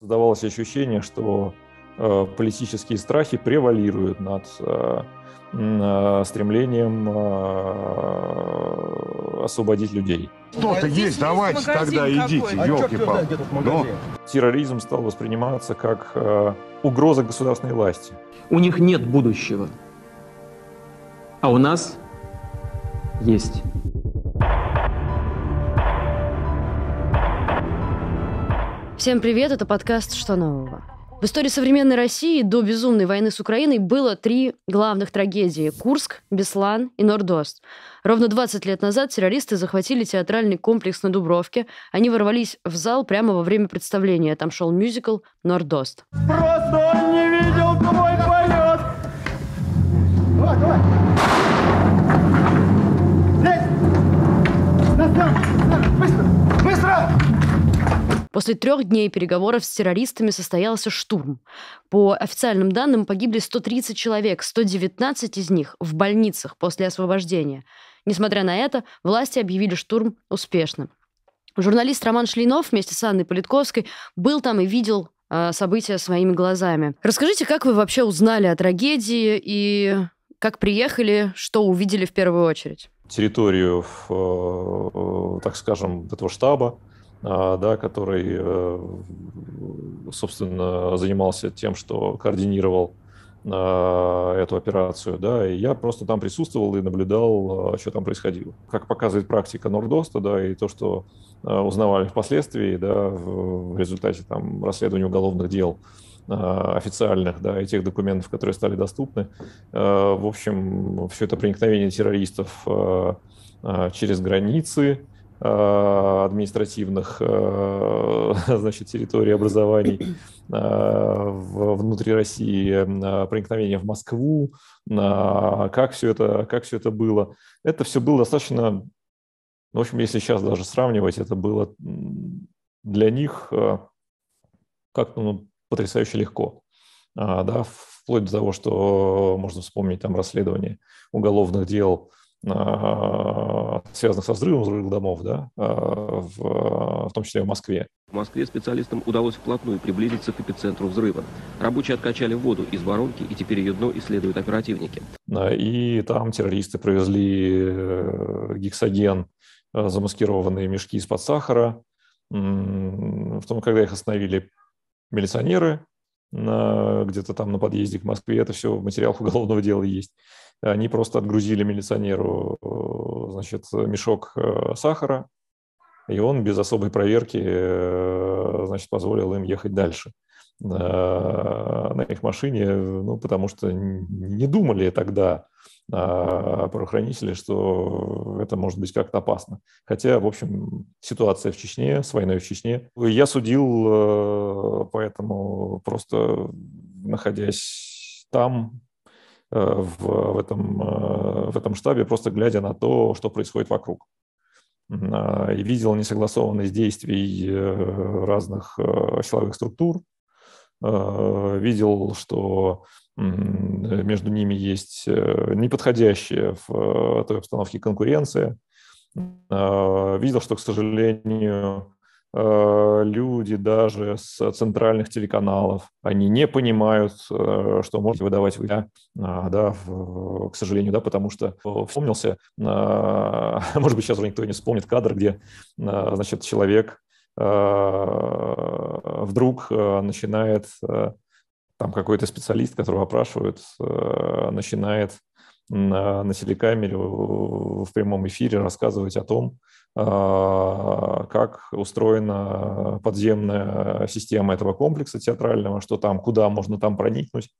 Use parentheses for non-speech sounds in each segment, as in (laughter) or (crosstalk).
Создавалось ощущение, что э, политические страхи превалируют над э, э, стремлением э, освободить людей. Что-то есть, давайте тогда идите, елки-палки. Но терроризм стал восприниматься как э, угроза государственной власти. У них нет будущего, а у нас есть. Всем привет, это подкаст «Что нового?». В истории современной России до безумной войны с Украиной было три главных трагедии – Курск, Беслан и Нордост. Ровно 20 лет назад террористы захватили театральный комплекс на Дубровке. Они ворвались в зал прямо во время представления. Там шел мюзикл «Нордост». Просто не После трех дней переговоров с террористами состоялся штурм. По официальным данным погибли 130 человек, 119 из них в больницах после освобождения. Несмотря на это, власти объявили штурм успешным. Журналист Роман Шлинов вместе с Анной Политковской был там и видел э, события своими глазами. Расскажите, как вы вообще узнали о трагедии и как приехали, что увидели в первую очередь? Территорию, э, так скажем, этого штаба, да, который, э, собственно, занимался тем, что координировал а, эту операцию, да, и я просто там присутствовал и наблюдал, а, что там происходило. Как показывает практика Нордоста, да, и то, что узнавали впоследствии, да, в результате там расследования уголовных дел официальных, да, и тех документов, которые стали доступны. В общем, все это проникновение террористов через границы, административных э, (laughs) значит, территорий образований э, внутри России, проникновение в Москву, как все это, как все это было. Это все было достаточно, в общем, если сейчас даже сравнивать, это было для них как-то ну, потрясающе легко. Да, вплоть до того, что можно вспомнить там расследование уголовных дел связанных со взрывом взрывных домов, да, а, в, в том числе в Москве. В Москве специалистам удалось вплотную приблизиться к эпицентру взрыва. Рабочие откачали воду из воронки, и теперь ее дно исследуют оперативники. И там террористы провезли э, гексоген, э, замаскированные мешки из-под сахара. В том, когда их остановили милиционеры, где-то там на подъезде к Москве, это все в материалах уголовного дела есть. Они просто отгрузили милиционеру значит, мешок э, сахара, и он без особой проверки э, значит, позволил им ехать дальше на их машине, ну, потому что не думали тогда а, правоохранители, что это может быть как-то опасно. Хотя, в общем, ситуация в Чечне, с войной в Чечне, я судил, э, поэтому просто находясь там, э, в, в, этом, э, в этом штабе, просто глядя на то, что происходит вокруг. А, и видел несогласованность действий разных силовых структур, видел, что между ними есть э, неподходящая в э, той обстановке конкуренция. Видел, что, к сожалению, э, люди даже с центральных телеканалов, они не понимают, что можно выдавать в а, да, к сожалению, да, потому что вспомнился, (laughs) может быть, сейчас уже никто не вспомнит кадр, где, значит, человек вдруг начинает там какой-то специалист, которого опрашивают, э, начинает на, на телекамере в прямом эфире рассказывать о том, а, как устроена подземная система этого комплекса театрального, что там, куда можно там проникнуть.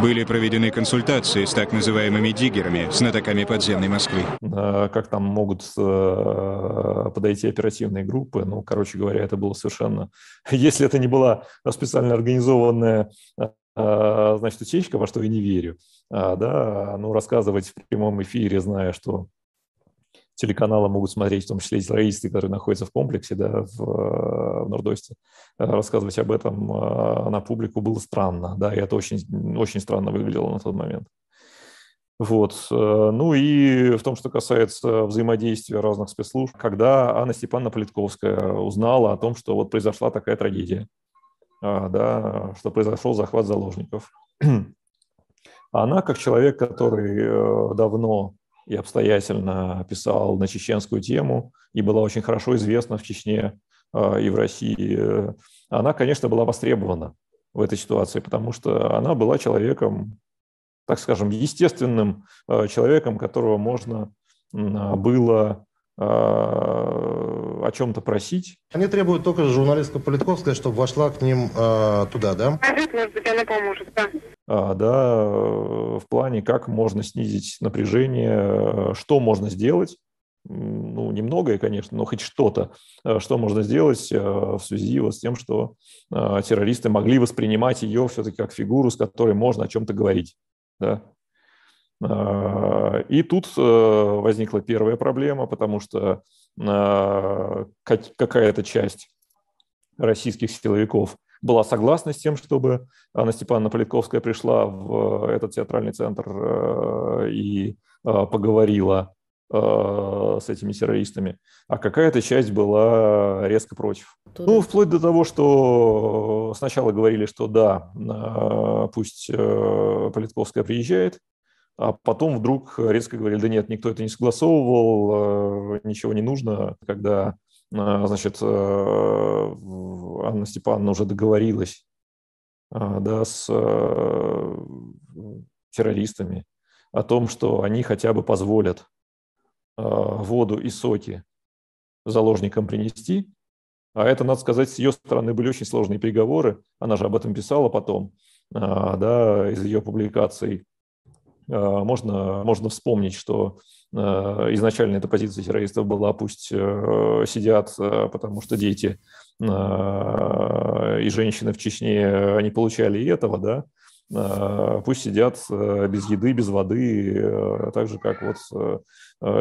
Были проведены консультации с так называемыми диггерами, знатоками подземной Москвы. А, как там могут э, подойти оперативные группы. Ну, короче говоря, это было совершенно... (laughs) Если это не была специально организованная а, значит, утечка, во что я не верю, да, ну, рассказывать в прямом эфире, зная, что телеканалы могут смотреть, в том числе и террористы, которые находятся в комплексе да, в, э, в Нордосте, э, рассказывать об этом э, на публику было странно, да, и это очень, очень странно выглядело на тот момент. Вот. Ну и в том, что касается взаимодействия разных спецслужб, когда Анна Степановна Политковская узнала о том, что вот произошла такая трагедия, да, что произошел захват заложников, (clears throat) она, как человек, который давно и обстоятельно писал на чеченскую тему и была очень хорошо известна в Чечне а, и в России, она, конечно, была востребована в этой ситуации, потому что она была человеком, так скажем, естественным а, человеком, которого можно было а, о чем-то просить. Они требуют только журналистка Политковская, чтобы вошла к ним э, туда, да? Может быть, она поможет, да. А, да, в плане, как можно снизить напряжение, что можно сделать, ну, немногое, конечно, но хоть что-то, э, что можно сделать э, в связи вот с тем, что э, террористы могли воспринимать ее все-таки как фигуру, с которой можно о чем-то говорить. Да? А, и тут возникла первая проблема, потому что какая-то часть российских силовиков была согласна с тем, чтобы Анна Степановна Политковская пришла в этот театральный центр э, и э, поговорила э, с этими террористами, а какая-то часть была резко против. Туда. Ну, вплоть до того, что сначала говорили, что да, пусть Политковская приезжает, а потом вдруг резко говорили, да нет, никто это не согласовывал, ничего не нужно, когда а, значит, э, Анна Степановна уже договорилась а, да, с э, террористами о том, что они хотя бы позволят а, воду и соки заложникам принести. А это, надо сказать, с ее стороны были очень сложные переговоры. Она же об этом писала потом, да, из ее публикаций. Можно, можно вспомнить, что Э, изначально эта позиция террористов была, пусть э, сидят, э, потому что дети и женщины в Чечне не получали и этого, да, пусть сидят без еды, без воды, так же, как вот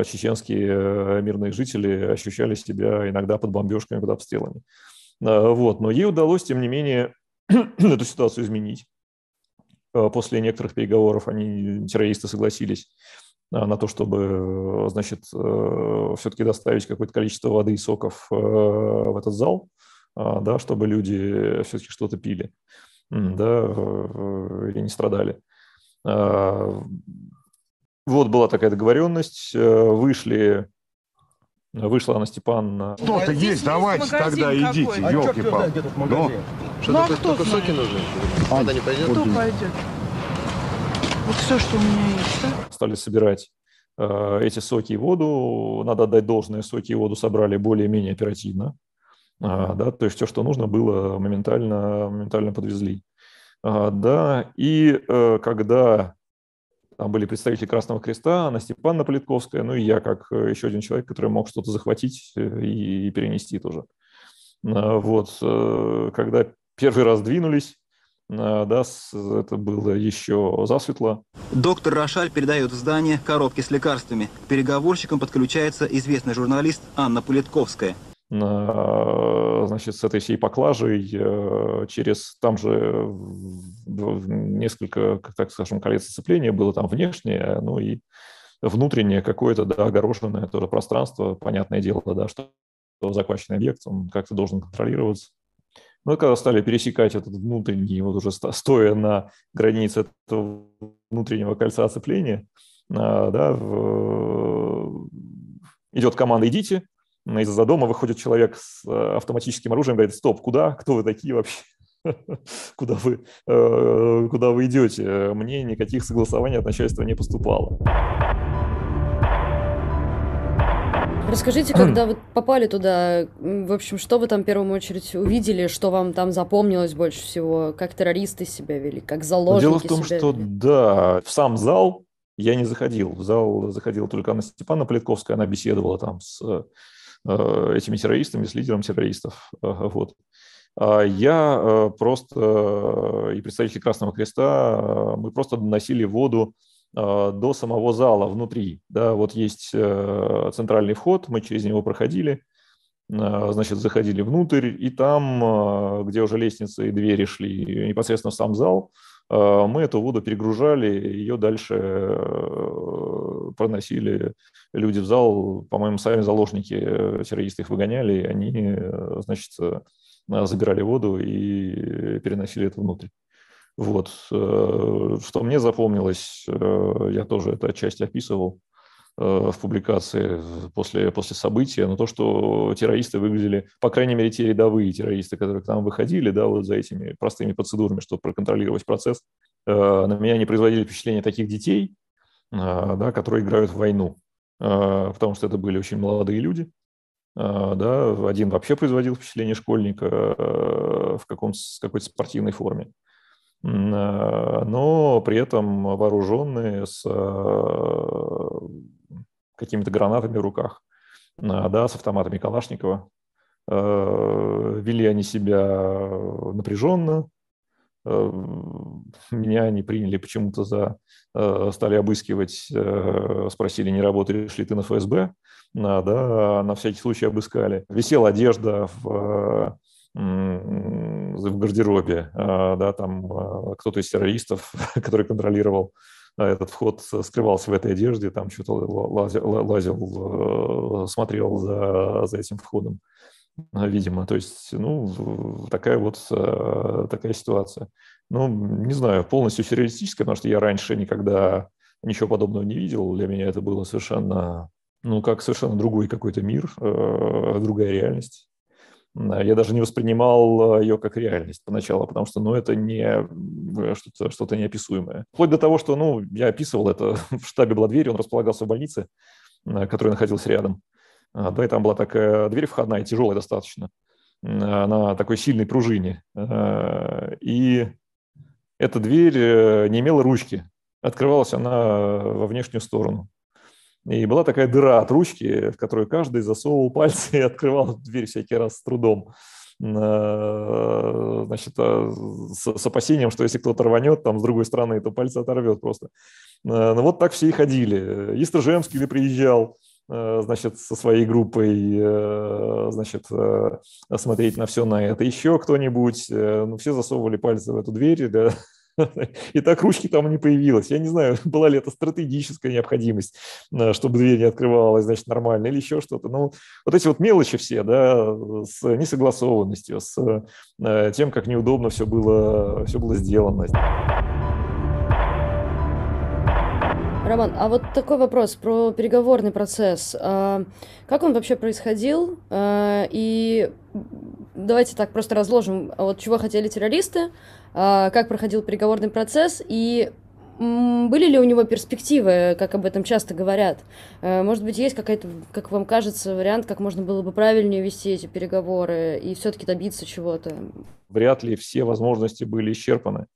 чеченские мирные жители ощущали себя иногда под бомбежками, под обстрелами. Вот. Но ей удалось, тем не менее, (clears throat) эту ситуацию изменить. После некоторых переговоров они, террористы, согласились а, на то, чтобы, э, значит, э, все-таки доставить какое-то количество воды и соков э, в этот зал, да, чтобы люди все-таки что-то пили, да, и не страдали. Вот была такая договоренность, вышли Вышла Анна Степановна. Кто-то есть, давайте тогда идите, елки-палки. Ну, что ну, а кто только соки нужны? А, не пойдет? Кто пойдет? Вот все, что у меня есть, да? Стали собирать э, эти соки и воду. Надо отдать должное, соки и воду собрали более-менее оперативно. А, да, то есть все, что нужно было, моментально, моментально подвезли. А, да, и э, когда там были представители Красного Креста, Анна Степановна Политковская, ну и я, как э, еще один человек, который мог что-то захватить и, и перенести тоже. А, вот, когда первый раз двинулись, да, это было еще засветло. Доктор Рошаль передает в здание коробки с лекарствами. К переговорщикам подключается известный журналист Анна Политковская. Значит, с этой всей поклажей э, через там же несколько, так скажем, колец сцепления было там внешнее, ну и внутреннее какое-то, да, огороженное тоже пространство, понятное дело, да, что захваченный объект, он как-то должен контролироваться. Но ну, когда стали пересекать этот внутренний, вот уже стоя на границе этого внутреннего кольца оцепления, а, да, в... идет команда «идите», из-за дома выходит человек с э, автоматическим оружием, говорит, стоп, куда, кто вы такие вообще? (laughs) куда вы, э, куда вы идете? Мне никаких согласований от начальства не поступало. Расскажите, когда вы попали туда, в общем, что вы там в первую очередь увидели, что вам там запомнилось больше всего, как террористы себя вели, как заложники Дело в том, что вели? да, в сам зал я не заходил. В зал заходила только Анна Степановна Политковская, она беседовала там с этими террористами, с лидером террористов. Э, вот. А я э, просто, э, и представители Красного Креста, э, мы просто доносили воду до самого зала внутри. Да, вот есть э, центральный вход, мы через него проходили, значит, заходили внутрь, и там, где уже лестницы и двери шли непосредственно в сам зал, мы эту воду перегружали, ее дальше проносили люди в зал, по-моему, сами заложники, террористы их выгоняли, и они, значит, забирали воду и переносили это внутрь. Вот. Что мне запомнилось, я тоже это отчасти описывал, Э, в публикации после, после события, но то, что террористы выглядели, по крайней мере, те рядовые террористы, которые к нам выходили, да, вот за этими простыми процедурами, чтобы проконтролировать процесс, э, на меня не производили впечатление таких детей, э, да, которые играют в войну, потому что это были очень молодые люди, да, один вообще производил впечатление школьника в каком-то, какой-то спортивной форме. Но при этом вооруженные с какими-то гранатами в руках, а, да, с автоматами Калашникова. Э, вели они себя напряженно, э, меня они приняли почему-то за, э, стали обыскивать, спросили, не работаешь ли ты на ФСБ, да, на всякий случай обыскали. Висела одежда в, в гардеробе, да, там кто-то из террористов, (laughs) который контролировал этот вход скрывался в этой одежде, там что-то лазил, лазил э, смотрел за, за этим входом, видимо. То есть, ну, такая вот э, такая ситуация. Ну, не знаю, полностью сюрреалистическая, потому что я раньше никогда ничего подобного не видел. Для меня это было совершенно, ну, как совершенно другой какой-то мир, э, другая реальность. Я даже не воспринимал э, ее как реальность поначалу, потому что, ну, это не э, что-то, что-то неописуемое. Вплоть до того, что, ну, я описывал это (laughs) в штабе была он располагался в больнице, э, которая находилась рядом. А, да, и там была такая дверь входная, тяжелая достаточно, на такой сильной пружине. И эта дверь не имела ручки, открывалась она во внешнюю сторону. И была такая дыра от ручки, в которую каждый засовывал пальцы (laughs) и открывал дверь всякий раз с трудом. Э, значит, э, с, опасением, что если кто-то рванет там с другой стороны, то пальцы оторвет просто. Э, ну вот так все и ходили. И приезжал, значит, со своей группой, значит, смотреть на все на это. Еще кто-нибудь, ну, все засовывали пальцы в эту дверь, да, (laughs) И так ручки там не появилось. Я не знаю, (laughs) была ли это стратегическая необходимость, э, чтобы дверь не открывалась, значит, нормально, или еще что-то. Ну, вот эти вот мелочи все, да, с несогласованностью, с э, тем, как неудобно все было, все было сделано. Роман, а вот такой вопрос про переговорный процесс. А, как он вообще происходил? А, и давайте так просто разложим, вот чего хотели террористы, а, как проходил переговорный процесс и были ли у него перспективы, как об этом часто говорят? Может быть, есть какая-то, как вам кажется, вариант, как можно было бы правильнее вести эти переговоры и все-таки добиться чего-то? Вряд ли все возможности были исчерпаны.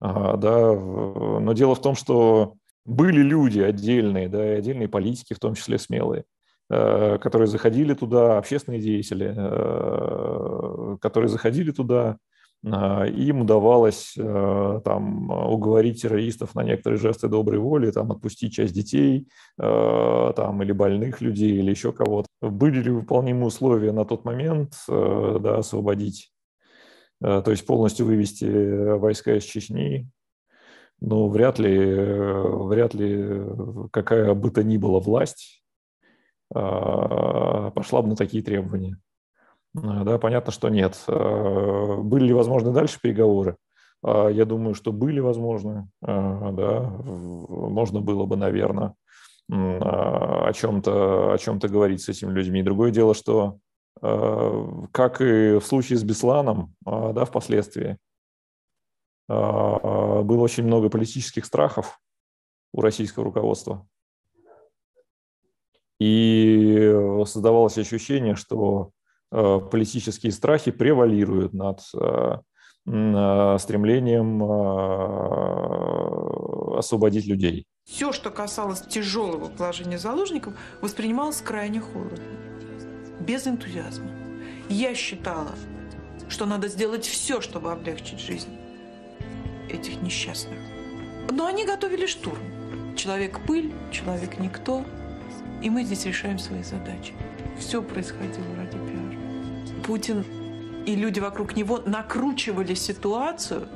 А, да, но дело в том, что были люди отдельные, да, и отдельные политики, в том числе смелые, э, которые заходили туда, общественные деятели, э, которые заходили туда, э, им удавалось там уговорить террористов на некоторые жесты доброй воли, там отпустить часть детей, там или больных людей, или еще кого-то. Были ли выполнимы условия на тот момент да, освободить, то есть полностью вывести войска из Чечни, но вряд ли, вряд ли какая бы то ни была власть а, пошла бы на такие требования. А, да, понятно, что нет. Были ли возможны дальше переговоры? Я думаю, что были возможны. Да, можно было бы, наверное, о чем-то о чем-то говорить с этими людьми. Другое дело, что как и в случае с Бесланом, да, впоследствии, было очень много политических страхов у российского руководства. И создавалось ощущение, что а, политические страхи превалируют над а, стремлением освободить людей. Все, что касалось тяжелого положения заложников, воспринималось крайне холодно, без энтузиазма. Я считала, что надо сделать все, чтобы облегчить жизнь этих несчастных. Но они готовили штурм. Человек-пыль, человек-никто. И мы здесь решаем свои задачи. Все происходило ради пиара. Путин и люди вокруг него накручивали ситуацию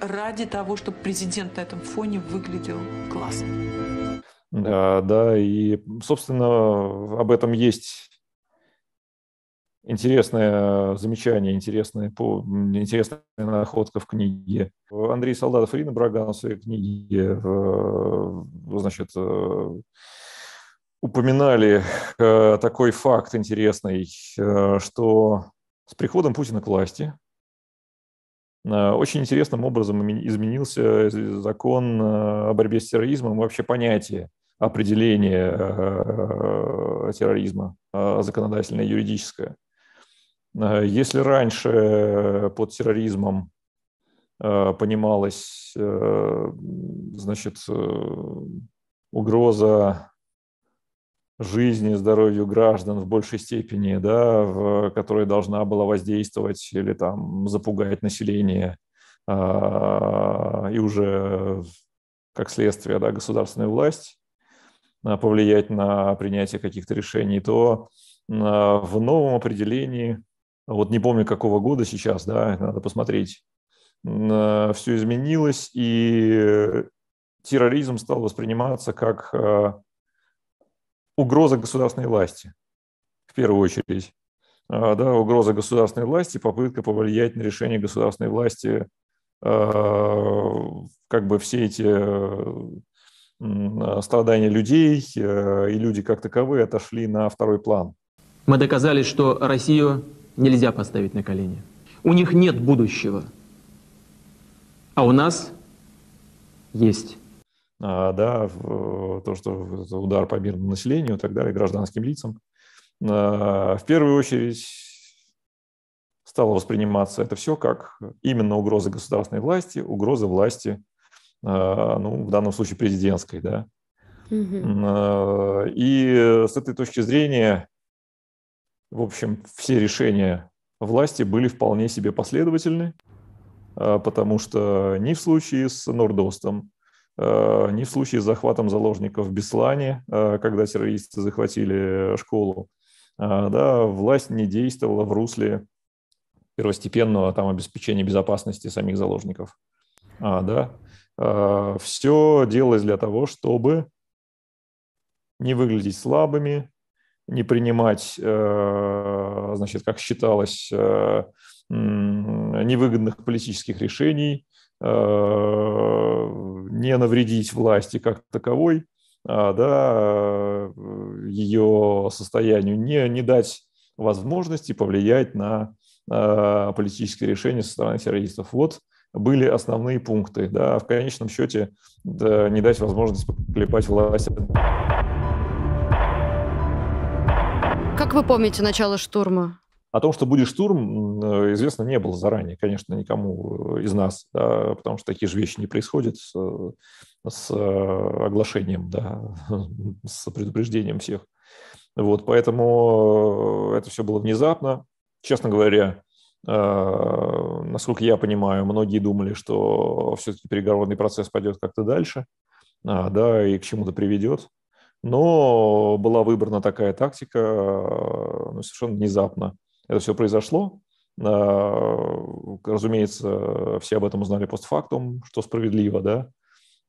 ради того, чтобы президент на этом фоне выглядел классно. Да, да, и, собственно, об этом есть интересное замечание, интересная, интересная находка в книге. Андрей Солдатов Ирина Браган в своей книге значит, упоминали э, такой факт интересный, э, что с приходом Путина к власти э, очень интересным образом изменился закон о борьбе с терроризмом, вообще понятие определения терроризма законодательное, юридическое. Если раньше под терроризмом понималась значит, угроза жизни, здоровью граждан в большей степени, да, в, которая должна была воздействовать или там запугать население, а, и уже как следствие да, государственная власть а, повлиять на принятие каких-то решений, то а, в новом определении, вот не помню какого года сейчас, да, надо посмотреть, а, все изменилось, и терроризм стал восприниматься как а, угроза государственной власти, в первую очередь. А, да, угроза государственной власти, попытка повлиять на решение государственной власти, а, как бы все эти страдания людей и люди как таковые отошли на второй план. Мы доказали, что Россию нельзя поставить на колени. У них нет будущего, а у нас есть. А, да, то, что удар по мирному населению и так далее, гражданским лицам. А, в первую очередь стало восприниматься это все как именно угроза государственной власти, угроза власти, а, ну, в данном случае президентской, да. Угу. И с этой точки зрения, в общем, все решения власти были вполне себе последовательны, потому что ни в случае с Нордостом, Э, ни в случае с захватом заложников в Беслане, э, когда террористы захватили школу, да, власть не действовала в русле первостепенного там, обеспечения безопасности самих заложников. А, да. Все делалось для того, чтобы не выглядеть слабыми, не принимать, значит, как считалось, невыгодных политических решений, не навредить власти как таковой, а, да, ее состоянию, не, не дать возможности повлиять на политические решения со стороны террористов. Вот были основные пункты. Да, в конечном счете да, не дать возможность поклепать власть. Как вы помните начало штурма? О том, что будет штурм, э, известно не было заранее, конечно, никому из нас, да, потому что такие же вещи не происходят с, с э, оглашением, да, (laughs) с предупреждением всех. Вот, поэтому э, это все было внезапно. Честно говоря, насколько я понимаю, многие думали, что все-таки переговорный процесс пойдет как-то дальше, а, да, и к чему-то приведет. Но была выбрана такая тактика ну, совершенно внезапно это все произошло. А, разумеется, все об этом узнали постфактум, что справедливо, да.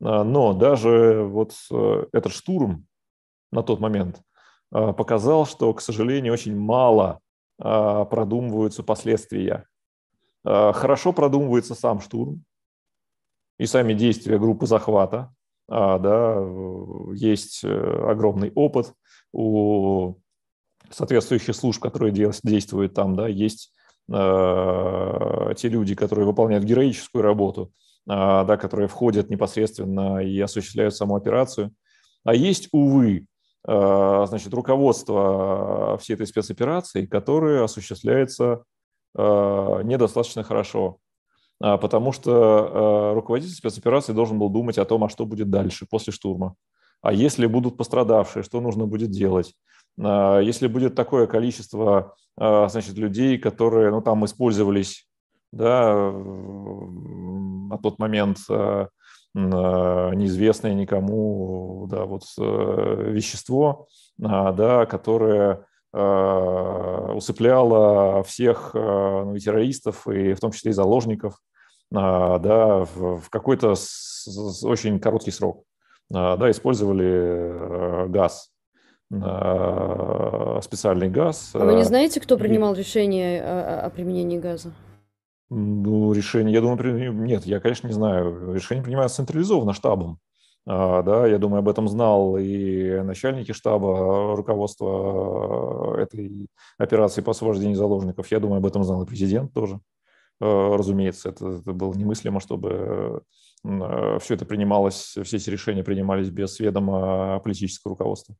А, но даже вот э, этот штурм на тот момент показал, что, к сожалению, очень мало продумываются последствия. Хорошо продумывается сам штурм и сами действия группы захвата. Да, есть э, огромный опыт у соответствующих служб, которые действуют там, да, есть э, те люди, которые выполняют героическую работу, э, да, которые входят непосредственно и осуществляют саму операцию. А есть, увы, э, значит, руководство всей этой спецоперации, которое осуществляется э, недостаточно хорошо, потому что э, руководитель спецоперации должен был думать о том, а что будет дальше, после штурма. А если будут пострадавшие, что нужно будет делать? А, если будет такое количество а, значит, людей, которые ну, там использовались да, на тот момент а, неизвестное никому да, вот, э, вещество, да, которое усыпляло всех ну, и террористов, и в том числе и заложников, да, в какой-то очень короткий срок. Да, использовали газ, специальный газ. А вы не знаете, кто принимал решение о, о применении газа? Ну, решение, я думаю, нет, я, конечно, не знаю. Решение принимается централизованно штабом. А, да, я думаю, об этом знал и начальники штаба, руководство этой операции по освобождению заложников. Я думаю, об этом знал и президент тоже. А, разумеется, это, это было немыслимо, чтобы все это принималось, все эти решения принимались без сведома политического руководства.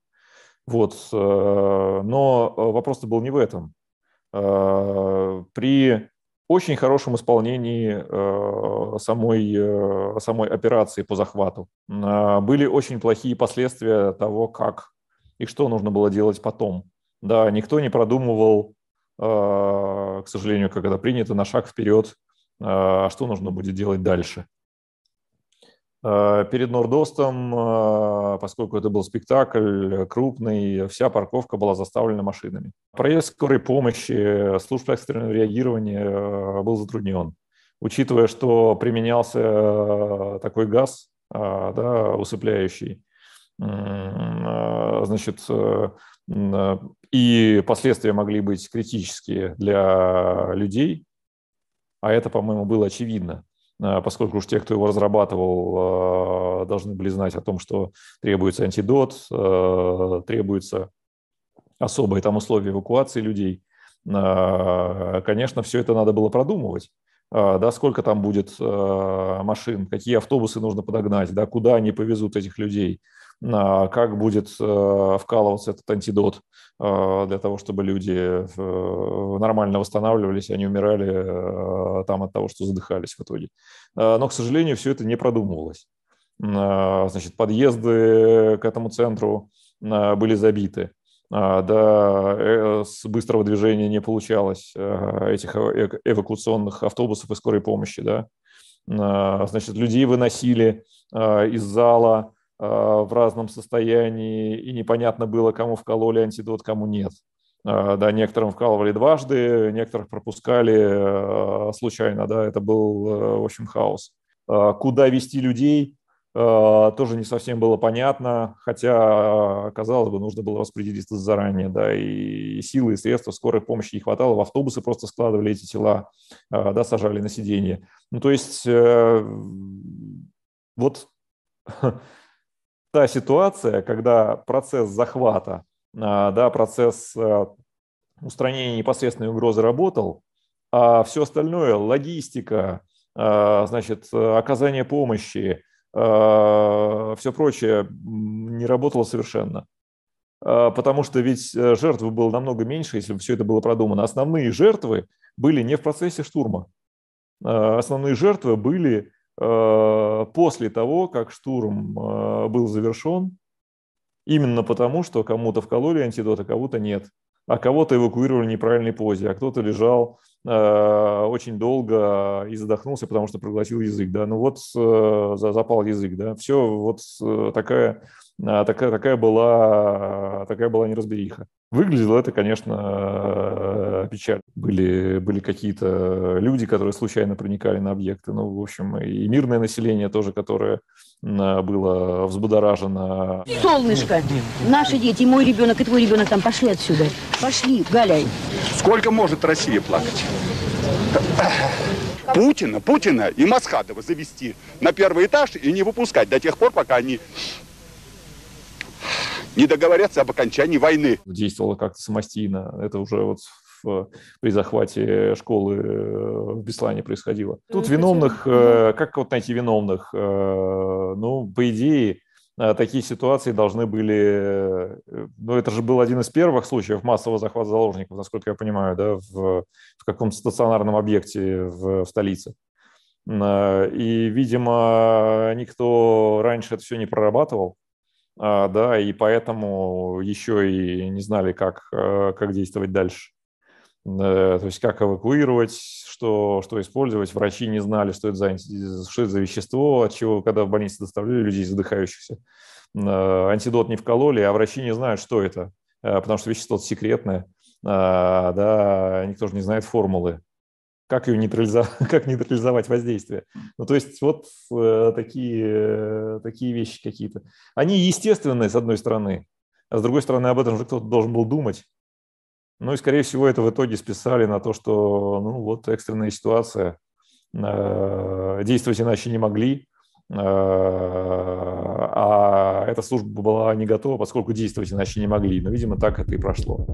Вот. Э, но вопрос-то был не в этом. При очень хорошем исполнении э, самой, э, самой операции по захвату. Э, были очень плохие последствия того, как и что нужно было делать потом. Да, никто не продумывал, э, к сожалению, это принято, на шаг вперед, э, что нужно будет делать дальше. Э, перед Нордостом, э, поскольку это был спектакль крупный, вся парковка была заставлена машинами. Проезд скорой помощи, служб экстренного реагирования э, был затруднен. Учитывая, что применялся такой газ, да, усыпляющий, значит, и последствия могли быть критические для людей, а это, по-моему, было очевидно. А, поскольку уж те, кто его разрабатывал, а, должны были знать о том, что требуется антидот, требуется особые там условия эвакуации людей. Конечно, все это надо было продумывать. Да, сколько там будет машин, какие автобусы нужно подогнать, да, куда они повезут этих людей, как будет вкалываться этот антидот для того, чтобы люди э, нормально восстанавливались, а не умирали там от того, что задыхались в итоге. Но, к сожалению, все это не продумывалось. Значит, подъезды к этому центру были забиты. Да, с быстрого движения не получалось этих эвакуационных автобусов и скорой помощи. Да. Значит, людей выносили из зала, а, в разном состоянии, и непонятно было, кому вкололи антидот, кому нет. А, да, некоторым вкалывали дважды, некоторых пропускали а, случайно, да, это был, в общем, хаос. Куда вести людей, тоже не совсем было понятно, хотя, казалось бы, нужно было распределиться заранее, да, и силы, и средства скорой помощи не хватало, в автобусы просто складывали эти тела, да, сажали на сиденье. Ну, то есть, э, вот (laughs) та ситуация, когда процесс захвата, да, процесс э, устранения непосредственной угрозы работал, а все остальное, логистика, значит, оказание помощи, все прочее не работало совершенно. Потому что ведь э, жертв было намного меньше, если бы все это было продумано. Основные жертвы были не в процессе штурма. Основные жертвы были после того, как штурм был завершен, именно потому, что кому-то вкололи антидот, а кого-то нет. А кого-то эвакуировали в неправильной позе, а кто-то лежал очень долго и задохнулся, потому что проглотил язык. Да? Ну вот э, запал язык. Да? Все, вот э, такая, э, такая, такая, была, такая была неразбериха. Выглядело это, конечно, э, печально. Были, были какие-то люди, которые случайно проникали на объекты. Ну, в общем, и мирное население тоже, которое было взбудоражено. Солнышко, наши дети, мой ребенок и твой ребенок там пошли отсюда. Пошли, Галяй. Сколько может Россия плакать? Путина, Путина и Масхадова завести на первый этаж и не выпускать до тех пор, пока они не договорятся об окончании войны. Действовало как-то самостийно. Это уже вот в, при захвате школы э, в Беслане происходило. Тут виновных, э, как вот найти виновных? Э, ну, по идее, такие ситуации должны были... Ну, это же был один из первых случаев массового захвата заложников, насколько я понимаю, да, в, в каком-то стационарном объекте в, в столице. И, видимо, никто раньше это все не прорабатывал. А, да, и поэтому еще и не знали, как, э, как действовать дальше. Э, то есть как эвакуировать, что, что использовать. Врачи не знали, что это, за, что это за вещество, от чего, когда в больнице доставляли людей задыхающихся. Э, антидот не вкололи, а врачи не знают, что это, потому что вещество секретное. Да, никто же не знает формулы как ее нейтрализовать, (laughs) как нейтрализовать воздействие. Ну, то есть вот э, такие, э, такие вещи какие-то. Они естественные, с одной стороны, а с другой стороны, об этом же кто-то должен был думать. Ну и, скорее всего, это в итоге списали на то, что, ну, вот экстренная ситуация, э, действовать иначе не могли, э, а эта служба была не готова, поскольку действовать иначе не могли. Но, видимо, так это и прошло.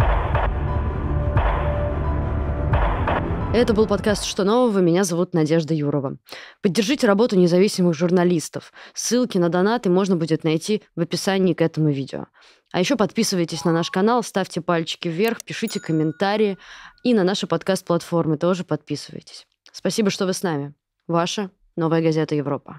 Это был подкаст «Что нового?». Меня зовут Надежда Юрова. Поддержите работу независимых журналистов. Ссылки на донаты можно будет найти в описании к этому видео. А еще подписывайтесь на наш канал, ставьте пальчики вверх, пишите комментарии. И на наши подкаст-платформы тоже подписывайтесь. Спасибо, что вы с нами. Ваша «Новая газета Европа».